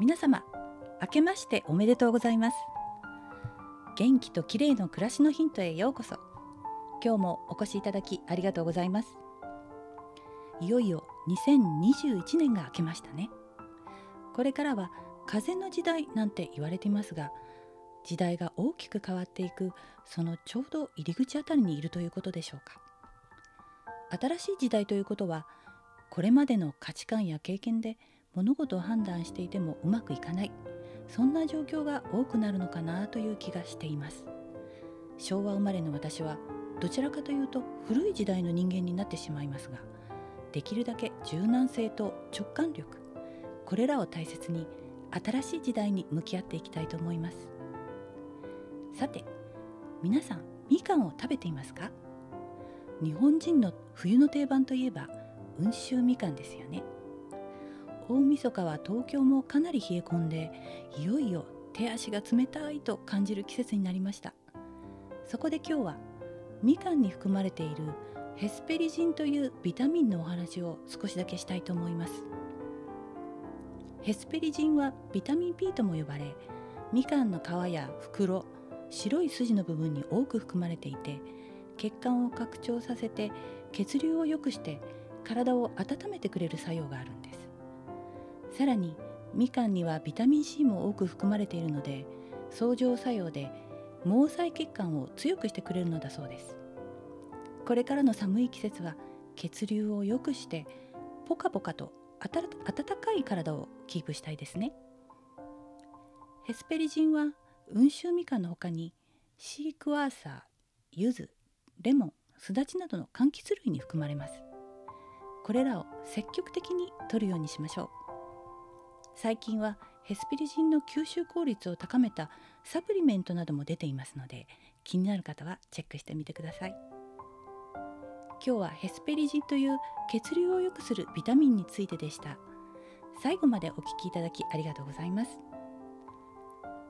皆様明けましておめでとうございます。元気と綺麗の暮らしのヒントへようこそ。今日もお越しいただきありがとうございます。いよいよ2021年が明けましたね。これからは風の時代なんて言われていますが時代が大きく変わっていくそのちょうど入り口あたりにいるということでしょうか。新しい時代ということはこれまでの価値観や経験で物事を判断していてもうまくいかない。そんな状況が多くなるのかなという気がしています。昭和生まれの私はどちらかというと古い時代の人間になってしまいますができるだけ柔軟性と直感力これらを大切に新しい時代に向き合っていきたいと思います。さて皆さんみかんを食べていますか？日本人の冬の定番といえば温州みかんですよね。大晦日は東京もかなり冷え込んでいよいよ手足が冷たいと感じる季節になりました。そこで今日はみかんに含まれているヘスペリジンというビタミンのお話を少しだけしたいと思います。ヘスペリジンはビタミン B とも呼ばれみかんの皮や袋白い筋の部分に多く含まれていて血管を拡張させて血流を良くして体を温めてくれる作用があるんです。さらにみかんにはビタミン C も多く含まれているので相乗作用で毛細血管を強くしてくれるのだそうです。これからの寒い季節は血流を良くしてポカポカと温かい体をキープしたいですね。ヘスペリジンは温州みかんの他にシークワーサー、柚子、レモン、すだちなどの柑橘類に含まれます。これらを積極的に摂るようにしましょう。最近はヘスピリジンの吸収効率を高めたサプリメントなども出ていますので気になる方はチェックしてみてください。今日はヘスペリジンという血流を良くするビタミンについてでした。最後までお聞きいただきありがとうございます。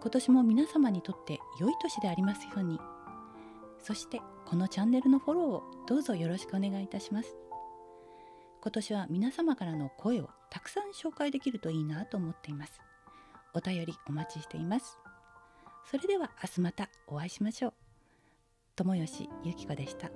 今年も皆様にとって良い年でありますように。そしてこのチャンネルのフォローをどうぞよろしくお願いいたします。今年は皆様からの声をたくさん紹介できるといいなと思っています。お便りお待ちしています。それでは明日またお会いしましょう。友吉ゆき子でした。